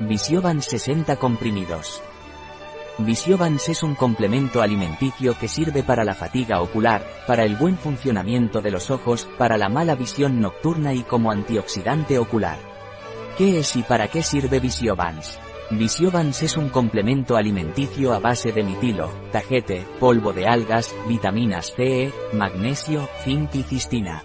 Visiovans 60 comprimidos. Visiovans es un complemento alimenticio que sirve para la fatiga ocular, para el buen funcionamiento de los ojos, para la mala visión nocturna y como antioxidante ocular. ¿Qué es y para qué sirve Visiovans? Visiovans es un complemento alimenticio a base de mitilo, tajete, polvo de algas, vitaminas C, magnesio, zinc y cistina.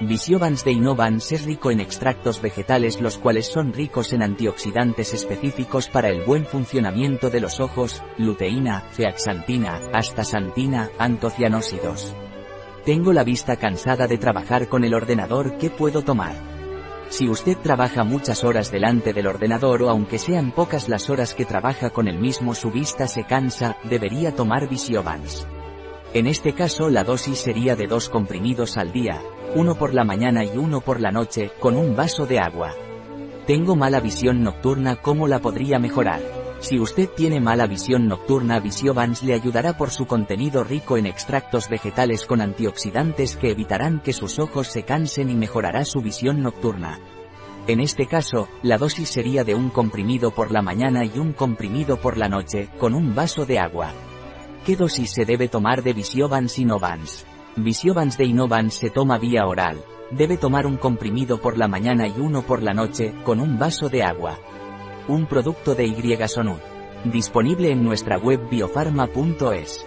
Visiovans de Innovans es rico en extractos vegetales los cuales son ricos en antioxidantes específicos para el buen funcionamiento de los ojos, luteína, zeaxantina, astaxantina, antocianósidos. Tengo la vista cansada de trabajar con el ordenador, ¿qué puedo tomar? Si usted trabaja muchas horas delante del ordenador o aunque sean pocas las horas que trabaja con el mismo su vista se cansa, debería tomar Visiovans. En este caso la dosis sería de dos comprimidos al día, uno por la mañana y uno por la noche, con un vaso de agua. Tengo mala visión nocturna, ¿cómo la podría mejorar? Si usted tiene mala visión nocturna, Visiovans le ayudará por su contenido rico en extractos vegetales con antioxidantes que evitarán que sus ojos se cansen y mejorará su visión nocturna. En este caso, la dosis sería de un comprimido por la mañana y un comprimido por la noche, con un vaso de agua. ¿Qué dosis se debe tomar de Visiovans y Novans? Visiovans de Innovans se toma vía oral. Debe tomar un comprimido por la mañana y uno por la noche, con un vaso de agua. Un producto de Y Disponible en nuestra web biofarma.es.